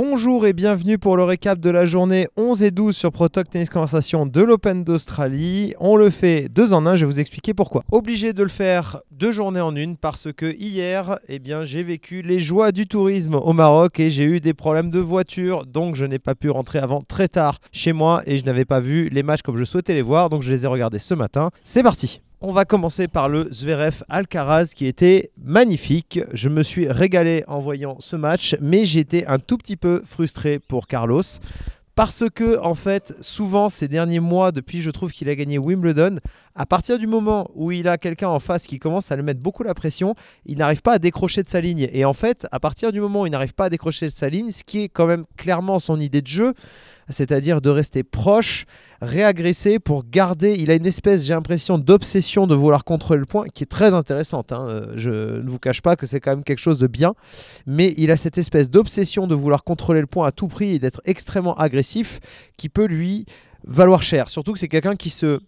Bonjour et bienvenue pour le récap de la journée 11 et 12 sur Protoc Tennis Conversation de l'Open d'Australie. On le fait deux en un, je vais vous expliquer pourquoi. Obligé de le faire deux journées en une parce que hier, eh bien, j'ai vécu les joies du tourisme au Maroc et j'ai eu des problèmes de voiture, donc je n'ai pas pu rentrer avant très tard chez moi et je n'avais pas vu les matchs comme je souhaitais les voir, donc je les ai regardés ce matin. C'est parti on va commencer par le Zverev Alcaraz qui était magnifique. Je me suis régalé en voyant ce match, mais j'étais un tout petit peu frustré pour Carlos. Parce que, en fait, souvent ces derniers mois, depuis je trouve qu'il a gagné Wimbledon, à partir du moment où il a quelqu'un en face qui commence à le mettre beaucoup la pression, il n'arrive pas à décrocher de sa ligne. Et en fait, à partir du moment où il n'arrive pas à décrocher de sa ligne, ce qui est quand même clairement son idée de jeu, c'est-à-dire de rester proche, réagresser pour garder. Il a une espèce, j'ai l'impression, d'obsession de vouloir contrôler le point qui est très intéressante. Hein. Euh, je ne vous cache pas que c'est quand même quelque chose de bien, mais il a cette espèce d'obsession de vouloir contrôler le point à tout prix et d'être extrêmement agressif qui peut lui valoir cher. Surtout que c'est quelqu'un qui se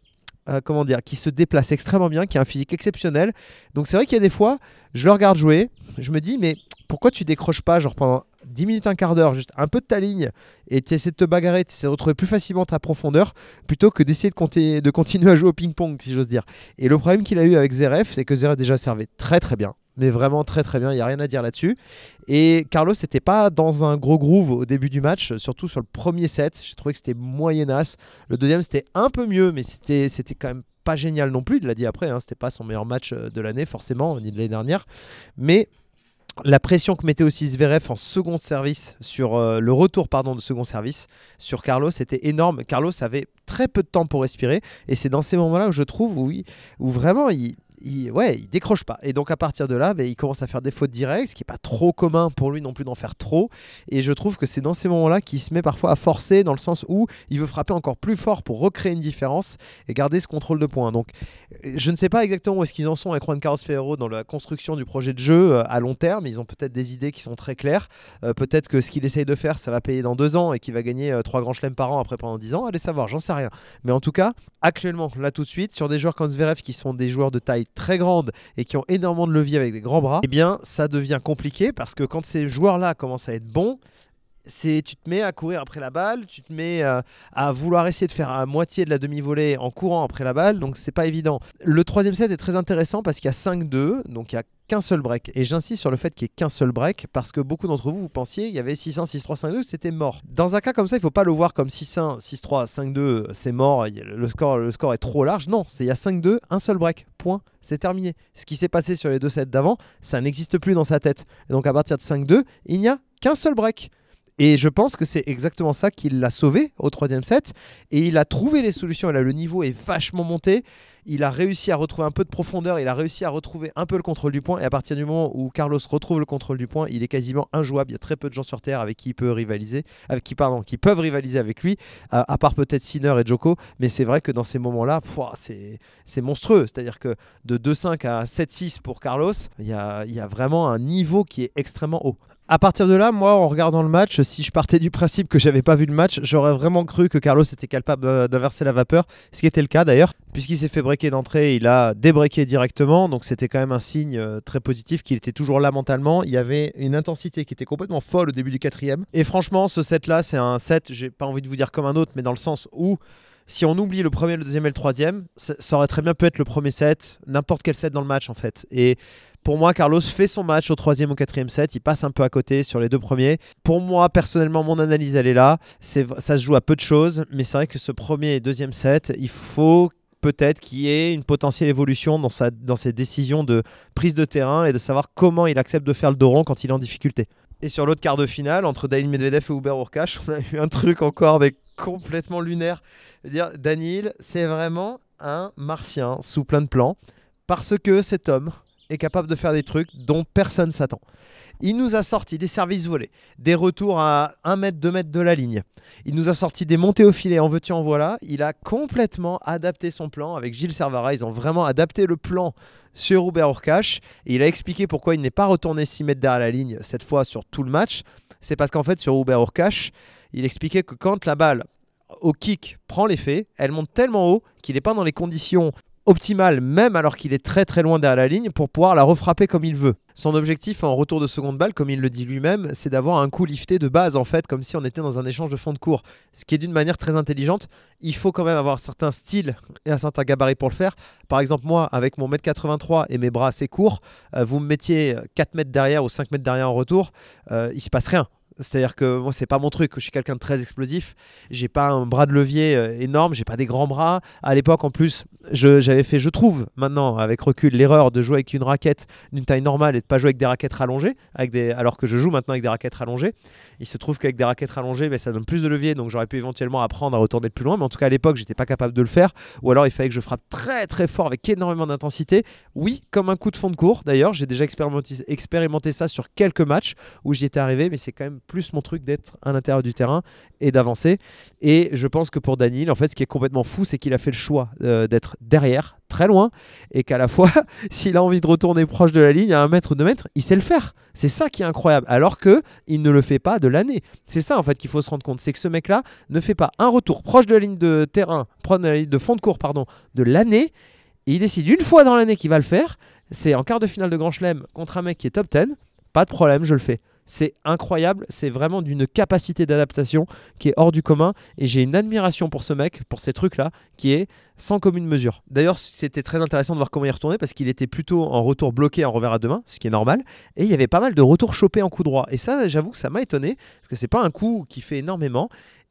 euh, qui se déplace extrêmement bien, qui a un physique exceptionnel. Donc c'est vrai qu'il y a des fois, je le regarde jouer, je me dis, mais pourquoi tu décroches pas genre pendant 10 minutes, un quart d'heure, juste un peu de ta ligne, et tu essaies de te bagarrer, tu essaies de retrouver plus facilement ta profondeur, plutôt que d'essayer de, continuer à jouer au ping-pong, si j'ose dire. Et le problème qu'il a eu avec Zverev, c'est que Zverev déjà servait très très bien, mais vraiment très très bien, il n'y a rien à dire là-dessus. Et Carlos n'était pas dans un gros groove au début du match, surtout sur le premier set, j'ai trouvé que c'était moyenasse. Le deuxième, c'était un peu mieux, mais c'était quand même pas génial non plus, il l'a dit après, hein, c'était pas son meilleur match euh, de l'année forcément, ni de l'année dernière. Mais la pression que mettait aussi Zverev en second service sur euh, le retour pardon de second service sur Carlos était énorme. Carlos avait très peu de temps pour respirer et c'est dans ces moments-là où je trouve où vraiment il, il, ouais, il décroche pas. Et donc à partir de là, ben, il commence à faire des fautes directes, ce qui n'est pas trop commun pour lui non plus d'en faire trop. Et je trouve que c'est dans ces moments-là qu'il se met parfois à forcer, dans le sens où il veut frapper encore plus fort pour recréer une différence et garder ce contrôle de points. Donc je ne sais pas exactement où est-ce qu'ils en sont avec Juan Carlos Ferrero dans la construction du projet de jeu euh, à long terme. Ils ont peut-être des idées qui sont très claires. Euh, peut-être que ce qu'il essaye de faire, ça va payer dans deux ans et qu'il va gagner euh, trois grands chelems par an après pendant dix ans. Allez savoir, j'en sais rien. Mais en tout cas, actuellement, là tout de suite, sur des joueurs comme Zverev qui sont des joueurs de taille très grande et qui ont énormément de levier avec des grands bras, eh bien ça devient compliqué parce que quand ces joueurs-là commencent à être bons, c'est tu te mets à courir après la balle, tu te mets euh, à vouloir essayer de faire à moitié de la demi-volée en courant après la balle, donc c'est pas évident. Le troisième set est très intéressant parce qu'il y a 5-2, donc il y a qu'un seul break. Et j'insiste sur le fait qu'il n'y ait qu'un seul break parce que beaucoup d'entre vous, vous pensiez il y avait 6-1, 6-3, 5-2, c'était mort. Dans un cas comme ça, il ne faut pas le voir comme 6-1, 6-3, 5-2, c'est mort, le score, le score est trop large. Non, il y a 5-2, un seul break, point, c'est terminé. Ce qui s'est passé sur les deux sets d'avant, ça n'existe plus dans sa tête. Et donc à partir de 5-2, il n'y a qu'un seul break. Et je pense que c'est exactement ça qui l'a sauvé au troisième set. Et il a trouvé les solutions. Le niveau est vachement monté. Il a réussi à retrouver un peu de profondeur. Il a réussi à retrouver un peu le contrôle du point. Et à partir du moment où Carlos retrouve le contrôle du point, il est quasiment injouable. Il y a très peu de gens sur Terre avec qui il peut rivaliser, avec qui, pardon, qui peuvent rivaliser avec lui, à, part peut-être Sinner et Joko. Mais c'est vrai que dans ces moments-là, c'est monstrueux. C'est-à-dire que de 2-5 à 7-6 pour Carlos, il y a, y a vraiment un niveau qui est extrêmement haut. À partir de là, moi, en regardant le match, si je partais du principe que j'avais pas vu le match, j'aurais vraiment cru que Carlos était capable d'inverser la vapeur, ce qui était le cas d'ailleurs, puisqu'il s'est fait breaker d'entrée, il a débreaké directement, donc c'était quand même un signe euh, très positif qu'il était toujours là mentalement. Il y avait une intensité qui était complètement folle au début du quatrième. Et franchement, ce set-là, c'est un set, j'ai pas envie de vous dire comme un autre, mais dans le sens où si on oublie le premier, le deuxième et le troisième, ça aurait très bien pu être le premier set, n'importe quel set dans le match en fait. Et pour moi, Carlos fait son match au troisième ou quatrième set. Il passe un peu à côté sur les deux premiers. Pour moi, personnellement, mon analyse, elle est là. ça se joue à peu de choses, mais c'est vrai que ce premier et deuxième set, il faut peut-être qu'il y ait une potentielle évolution dans, sa, dans ses décisions de prise de terrain et de savoir comment il accepte de faire le dos rond quand il est en difficulté. Et sur l'autre quart de finale, entre Daniel Medvedev et Uber Urkash, on a eu un truc encore avec complètement lunaire. dire, Daniel, c'est vraiment un martien sous plein de plans parce que cet homme est capable de faire des trucs dont personne s'attend. Il nous a sorti des services volés, des retours à 1 mètre, 2 mètres de la ligne. Il nous a sorti des montées au filet, en veux-tu, en voilà. Il a complètement adapté son plan avec Gilles Servara. Ils ont vraiment adapté le plan sur Hubert Urkash. Et il a expliqué pourquoi il n'est pas retourné 6 mètres derrière la ligne, cette fois sur tout le match. C'est parce qu'en fait, sur Hubert Urkash, il expliquait que quand la balle au kick prend l'effet, elle monte tellement haut qu'il n'est pas dans les conditions optimale, même alors qu'il est très très loin derrière la ligne, pour pouvoir la refrapper comme il veut. Son objectif en retour de seconde balle, comme il le dit lui-même, c'est d'avoir un coup lifté de base, en fait, comme si on était dans un échange de fond de cours. Ce qui est d'une manière très intelligente. Il faut quand même avoir un certain style et un certain gabarit pour le faire. Par exemple, moi, avec mon mètre 83 et mes bras assez courts, euh, vous me mettiez 4 mètres derrière ou 5 mètres derrière en retour, euh, il se passe rien. C'est-à-dire que moi, c'est pas mon truc. Je suis quelqu'un de très explosif. J'ai pas un bras de levier euh, énorme. J'ai pas des grands bras. À l'époque, en plus, j'avais fait, je trouve, maintenant, avec recul, l'erreur de jouer avec une raquette d'une taille normale et de pas jouer avec des raquettes rallongées, avec des... alors que je joue maintenant avec des raquettes rallongées. Il se trouve qu'avec des raquettes rallongées, ben, ça donne plus de levier. Donc j'aurais pu éventuellement apprendre à retourner plus loin. Mais en tout cas, à l'époque, j'étais pas capable de le faire. Ou alors, il fallait que je frappe très très fort avec énormément d'intensité. Oui, comme un coup de fond de cours. D'ailleurs, j'ai déjà expérimenté, expérimenté ça sur quelques matchs où j'y étais arrivé. Mais c'est quand même plus mon truc d'être à l'intérieur du terrain et d'avancer. Et je pense que pour Daniel, en fait, ce qui est complètement fou, c'est qu'il a fait le choix euh, d'être derrière, très loin, et qu'à la fois, s'il a envie de retourner proche de la ligne à un mètre ou deux mètres, il sait le faire. C'est ça qui est incroyable. Alors que il ne le fait pas de l'année. C'est ça en fait qu'il faut se rendre compte, c'est que ce mec-là ne fait pas un retour proche de la ligne de terrain, de fond de cours, pardon, de l'année. il décide une fois dans l'année qu'il va le faire. C'est en quart de finale de Grand Chelem contre un mec qui est top 10. Pas de problème, je le fais. C'est incroyable, c'est vraiment d'une capacité d'adaptation qui est hors du commun et j'ai une admiration pour ce mec, pour ces trucs-là, qui est sans commune mesure. D'ailleurs, c'était très intéressant de voir comment il retournait parce qu'il était plutôt en retour bloqué en revers à deux ce qui est normal, et il y avait pas mal de retours chopés en coup droit. Et ça, j'avoue que ça m'a étonné parce que c'est pas un coup qui fait énormément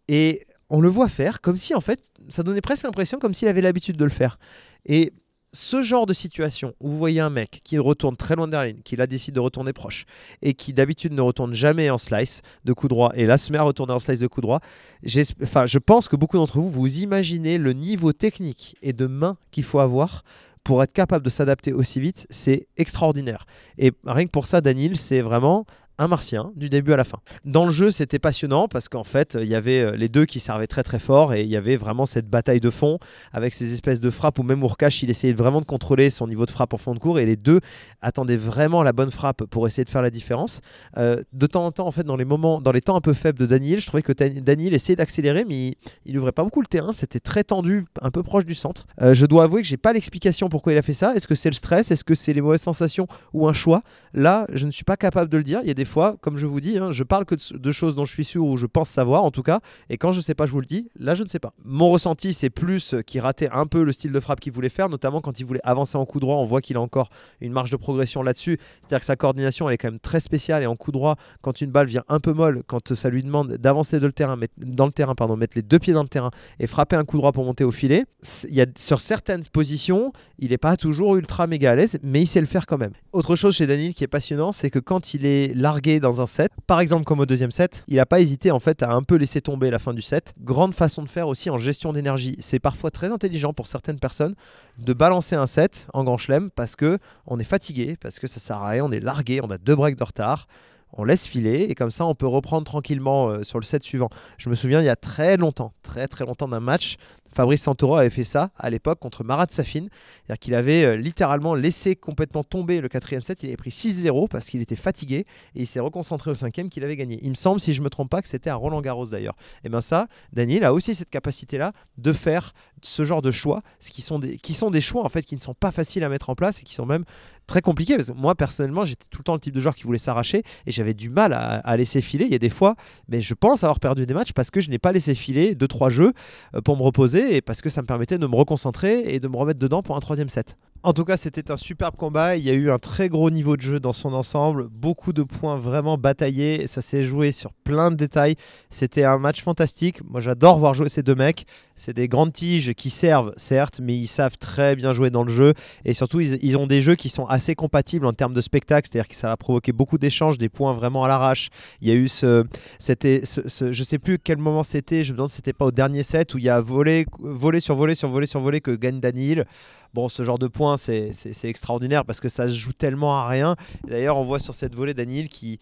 et on le voit faire comme si en fait, ça donnait presque l'impression comme s'il avait l'habitude de le faire. Et ce genre de situation où vous voyez un mec qui retourne très loin derrière la ligne, qui là décide de retourner proche et qui d'habitude ne retourne jamais en slice de coup droit et là se met à retourner en slice de coup droit, je pense que beaucoup d'entre vous, vous imaginez le niveau technique et de main qu'il faut avoir pour être capable de s'adapter aussi vite, c'est extraordinaire. Et rien que pour ça, Daniel, c'est vraiment un martien du début à la fin. Dans le jeu, c'était passionnant parce qu'en fait, il y avait euh, les deux qui servaient très très fort et il y avait vraiment cette bataille de fond avec ces espèces de frappes où même Urkash, il essayait vraiment de contrôler son niveau de frappe en fond de cours et les deux attendaient vraiment la bonne frappe pour essayer de faire la différence. Euh, de temps en temps, en fait, dans les moments, dans les temps un peu faibles de Daniel, je trouvais que Daniel essayait d'accélérer, mais il, n'ouvrait pas beaucoup le terrain. C'était très tendu, un peu proche du centre. Euh, je dois avouer que j'ai pas l'explication pourquoi il a fait ça. Est-ce que c'est le stress? Est-ce que c'est les mauvaises sensations ou un choix? Là, je ne suis pas capable de le dire. Il y a des fois, comme je vous dis, hein, je parle que de, choses dont je suis sûr ou je pense savoir en tout cas. Et quand je sais pas, je vous le dis. Là, je ne sais pas. Mon ressenti, c'est plus qu'il ratait un peu le style de frappe qu'il voulait faire, notamment quand il voulait avancer en coup droit. On voit qu'il a encore une marge de progression là-dessus. C'est-à-dire que sa coordination, elle est quand même très spéciale. Et en coup droit, quand une balle vient un peu molle, quand ça lui demande d'avancer le terrain, dans le terrain, pardon, mettre les deux pieds dans le terrain et frapper un coup droit pour monter au filet, il y a, sur certaines positions, il n'est pas toujours ultra méga à l'aise, mais il sait le faire quand même. Autre chose chez Daniel qui est passionnant, c'est que quand il est largué dans un set, par exemple comme au deuxième set, il n'a pas hésité en fait à un peu laisser tomber la fin du set. Grande façon de faire aussi en gestion d'énergie. C'est parfois très intelligent pour certaines personnes de balancer un set en grand chelem parce que on est fatigué, parce que ça sert à rien, on est largué, on a deux breaks de retard on laisse filer et comme ça on peut reprendre tranquillement euh, sur le set suivant. Je me souviens il y a très longtemps, très très longtemps d'un match Fabrice Santoro avait fait ça à l'époque contre Marat Safin. C'est-à-dire qu'il avait euh, littéralement laissé complètement tomber le quatrième set. Il avait pris 6-0 parce qu'il était fatigué et il s'est reconcentré au cinquième qu'il avait gagné. Il me semble, si je ne me trompe pas, que c'était à Roland Garros d'ailleurs. Et bien ça, Daniel a aussi cette capacité-là de faire ce genre de choix, ce qui sont des, choix en fait qui ne sont pas faciles à mettre en place et qui sont même très compliqués. Parce moi personnellement, j'étais tout le temps le type de joueur qui voulait s'arracher et j'avais du mal à, laisser filer. Il y a des fois, mais je pense avoir perdu des matchs parce que je n'ai pas laissé filer deux trois jeux euh, pour me reposer et parce que ça me permettait de me reconcentrer et de me remettre dedans pour un troisième set. En tout cas, c'était un superbe combat. Il y a eu un très gros niveau de jeu dans son ensemble, beaucoup de points vraiment bataillés. Ça s'est joué sur plein de détails. C'était un match fantastique. Moi, j'adore voir jouer ces deux mecs. C'est des grandes tiges qui servent, certes, mais ils savent très bien jouer dans le jeu. Et surtout, ils, ont des jeux qui sont assez compatibles en termes de spectacle. C'est-à-dire que ça va provoquer beaucoup d'échanges, des points vraiment à l'arrache. Il y a eu ce. C'était. Ce, je sais plus quel moment c'était. Je me demande si c'était pas au dernier set où il y a volé, volé sur volé sur volé sur volé que gagne Daniel. Bon, ce genre de points, c'est extraordinaire parce que ça se joue tellement à rien. D'ailleurs, on voit sur cette volée Daniel qui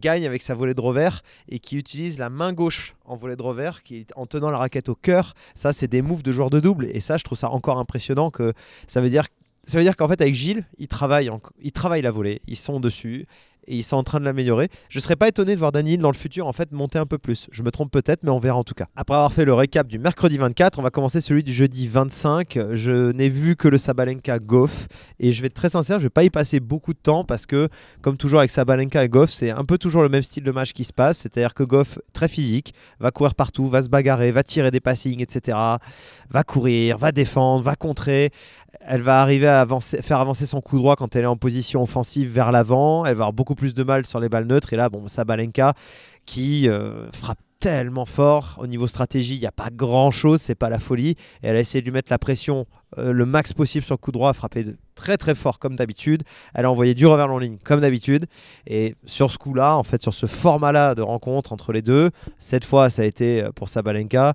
gagne avec sa volée de revers et qui utilise la main gauche en volée de revers qui, en tenant la raquette au cœur. Ça, c'est des moves de joueur de double. Et ça, je trouve ça encore impressionnant que ça veut dire ça veut dire qu'en fait avec Gilles, il travaille, il travaille la volée, ils sont dessus et ils sont en train de l'améliorer. Je ne serais pas étonné de voir Daniel dans le futur en fait monter un peu plus. Je me trompe peut-être, mais on verra en tout cas. Après avoir fait le récap du mercredi 24, on va commencer celui du jeudi 25. Je n'ai vu que le Sabalenka Goff et je vais être très sincère, je vais pas y passer beaucoup de temps parce que comme toujours avec Sabalenka et Goff, c'est un peu toujours le même style de match qui se passe, c'est-à-dire que Goff très physique, va courir partout, va se bagarrer, va tirer des passings, etc. Va courir, va défendre, va contrer. Elle va arriver à faire avancer son coup droit quand elle est en position offensive vers l'avant. Elle va avoir beaucoup plus de mal sur les balles neutres. Et là, bon, Sabalenka qui euh, frappe tellement fort au niveau stratégie, il n'y a pas grand chose, c'est pas la folie. Et elle a essayé de lui mettre la pression euh, le max possible sur le coup droit, frapper très très fort comme d'habitude. Elle a envoyé du revers en ligne comme d'habitude. Et sur ce coup-là, en fait, sur ce format-là de rencontre entre les deux, cette fois ça a été euh, pour Sabalenka.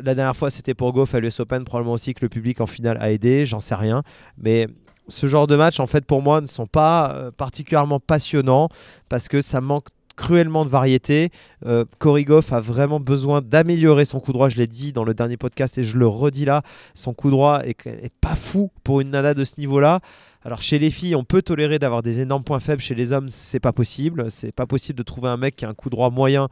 La dernière fois, c'était pour Goff à l'US Open. Probablement aussi que le public en finale a aidé, j'en sais rien. Mais ce genre de match, en fait, pour moi, ne sont pas euh, particulièrement passionnants parce que ça manque cruellement de variété. Euh, Goff a vraiment besoin d'améliorer son coup droit. Je l'ai dit dans le dernier podcast et je le redis là. Son coup droit est, est pas fou pour une nana de ce niveau-là. Alors chez les filles, on peut tolérer d'avoir des énormes points faibles. Chez les hommes, c'est pas possible. C'est pas possible de trouver un mec qui a un coup droit moyen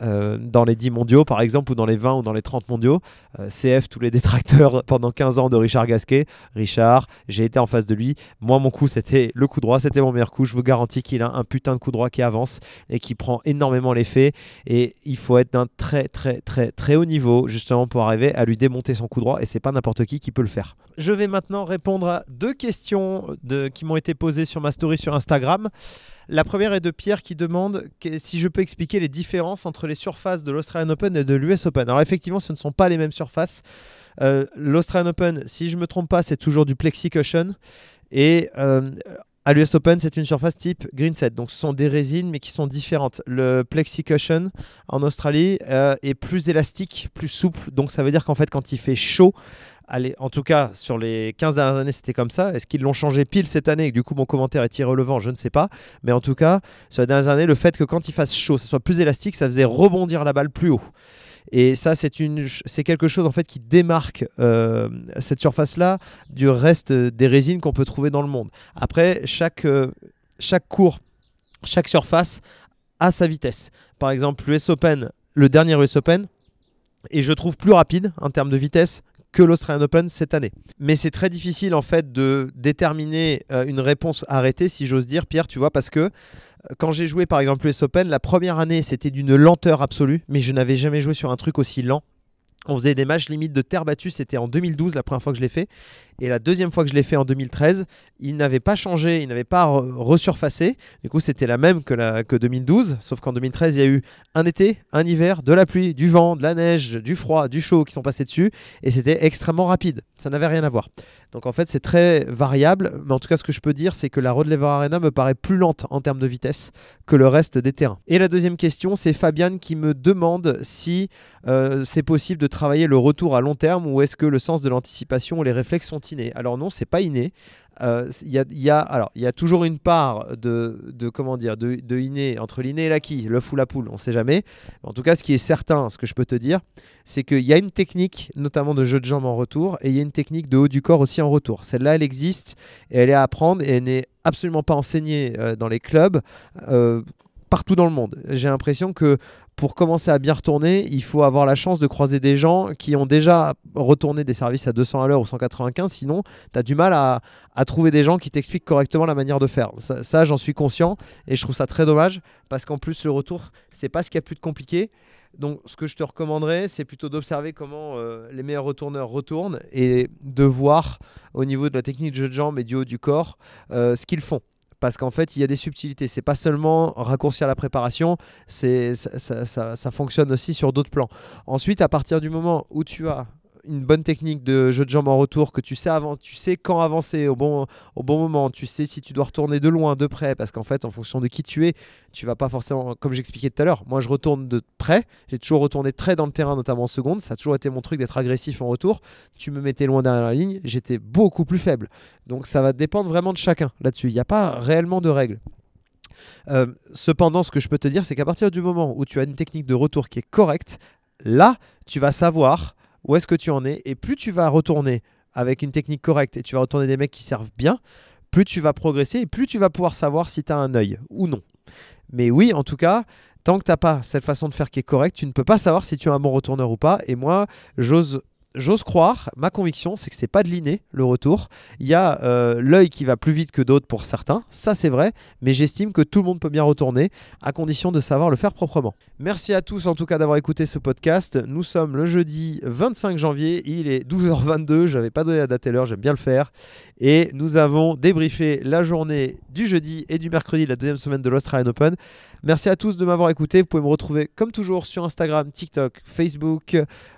euh, dans les 10 mondiaux, par exemple, ou dans les 20 ou dans les 30 mondiaux. Euh, CF, tous les détracteurs pendant 15 ans de Richard Gasquet. Richard, j'ai été en face de lui. Moi, mon coup, c'était le coup droit. C'était mon meilleur coup. Je vous garantis qu'il a un putain de coup droit qui avance et qui prend énormément l'effet. Et il faut être d'un très, très, très, très haut niveau, justement, pour arriver à lui démonter son coup droit. Et c'est pas n'importe qui qui peut le faire. Je vais maintenant répondre à deux questions qui m'ont été posées sur ma story sur Instagram. La première est de Pierre qui demande si je peux expliquer les différences entre les surfaces de l'Australian Open et de l'US Open. Alors effectivement, ce ne sont pas les mêmes surfaces. Euh, L'Australian Open, si je ne me trompe pas, c'est toujours du plexi cushion. Et euh, à l'US Open, c'est une surface type green set. Donc ce sont des résines, mais qui sont différentes. Le plexi cushion en Australie euh, est plus élastique, plus souple. Donc ça veut dire qu'en fait, quand il fait chaud, Allez, en tout cas, sur les 15 dernières années, c'était comme ça. Est-ce qu'ils l'ont changé pile cette année? Du coup mon commentaire est irrelevant Je ne sais pas. Mais en tout cas, sur les dernières années, le fait que quand il fasse chaud, ça soit plus élastique, ça faisait rebondir la balle plus haut. Et ça, c'est quelque chose en fait qui démarque euh, cette surface-là du reste des résines qu'on peut trouver dans le monde. Après, chaque, euh, chaque cours, chaque surface a sa vitesse. Par exemple, l'US Open, le dernier US Open, et je trouve plus rapide en termes de vitesse que l'Australian Open cette année. Mais c'est très difficile en fait de déterminer euh, une réponse arrêtée, si j'ose dire, Pierre, tu vois, parce que euh, quand j'ai joué par exemple l'US Open, la première année c'était d'une lenteur absolue, mais je n'avais jamais joué sur un truc aussi lent. On faisait des matchs limites de terre battue, c'était en 2012 la première fois que je l'ai fait. Et la deuxième fois que je l'ai fait en 2013, il n'avait pas changé, il n'avait pas resurfacé. Du coup, c'était la même que, la, que 2012, sauf qu'en 2013, il y a eu un été, un hiver, de la pluie, du vent, de la neige, du froid, du chaud qui sont passés dessus. Et c'était extrêmement rapide. Ça n'avait rien à voir. Donc en fait, c'est très variable. Mais en tout cas, ce que je peux dire, c'est que la Road Lever Arena me paraît plus lente en termes de vitesse que le reste des terrains. Et la deuxième question, c'est Fabiane qui me demande si euh, c'est possible de travailler le retour à long terme ou est-ce que le sens de l'anticipation ou les réflexes sont innés? Alors non, c'est pas inné. Euh, il y, a, alors, y a toujours une part de, comment dire, de inné entre l'inné et l'acquis, l'œuf ou la poule, on ne sait jamais. En tout cas, ce qui est certain, ce que je peux te dire, c'est qu'il y a une technique, notamment de jeu de jambes en retour, et il y a une technique de haut du corps aussi en retour. Celle-là, elle existe et elle est à apprendre et elle n'est absolument pas enseignée euh, dans les clubs. Euh, partout dans le monde. J'ai l'impression que pour commencer à bien retourner, il faut avoir la chance de croiser des gens qui ont déjà retourné des services à 200 à l'heure ou 195. Sinon, tu as du mal à, trouver des gens qui t'expliquent correctement la manière de faire. Ça, j'en suis conscient et je trouve ça très dommage parce qu'en plus, le retour, c'est pas ce qu'il y a plus de compliqué. Donc, ce que je te recommanderais, c'est plutôt d'observer comment euh, les meilleurs retourneurs retournent et de voir au niveau de la technique de jeu de jambes et du haut du corps euh, ce qu'ils font parce qu'en fait, il y a des subtilités. C'est pas seulement raccourcir la préparation, c'est ça, ça, fonctionne aussi sur d'autres plans. Ensuite, à partir du moment où tu as une bonne technique de jeu de jambes en retour, que tu sais, avant, tu sais quand avancer au bon, au bon moment, tu sais si tu dois retourner de loin, de près, parce qu'en fait, en fonction de qui tu es, tu vas pas forcément, comme j'expliquais tout à l'heure, moi je retourne de près, j'ai toujours retourné très dans le terrain, notamment en seconde, ça a toujours été mon truc d'être agressif en retour, tu me mettais loin derrière la ligne, j'étais beaucoup plus faible. Donc ça va dépendre vraiment de chacun là-dessus, il n'y a pas réellement de règles. Euh, cependant, ce que je peux te dire, c'est qu'à partir du moment où tu as une technique de retour qui est correcte, là, tu vas savoir où est-ce que tu en es. Et plus tu vas retourner avec une technique correcte et tu vas retourner des mecs qui servent bien, plus tu vas progresser et plus tu vas pouvoir savoir si tu as un œil ou non. Mais oui, en tout cas, tant que tu n'as pas cette façon de faire qui est correcte, tu ne peux pas savoir si tu es un bon retourneur ou pas. Et moi, j'ose j'ose croire, ma conviction, c'est que c'est pas de l'inné le retour. Il y a euh, l'œil qui va plus vite que d'autres pour certains, ça c'est vrai, mais j'estime que tout le monde peut bien retourner à condition de savoir le faire proprement. Merci à tous en tout cas d'avoir écouté ce podcast. Nous sommes le jeudi 25 janvier, il est 12h22, j'avais pas donné la date et l'heure, j'aime bien le faire. Et nous avons débriefé la journée du jeudi et du mercredi, la deuxième semaine de l'Australian Open. Merci à tous de m'avoir écouté. Vous pouvez me retrouver comme toujours sur Instagram, TikTok, Facebook,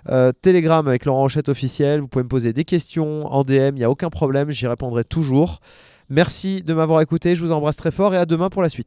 euh, Telegram avec Laurent Rochette officiel. Vous pouvez me poser des questions en DM, il n'y a aucun problème, j'y répondrai toujours. Merci de m'avoir écouté, je vous embrasse très fort et à demain pour la suite.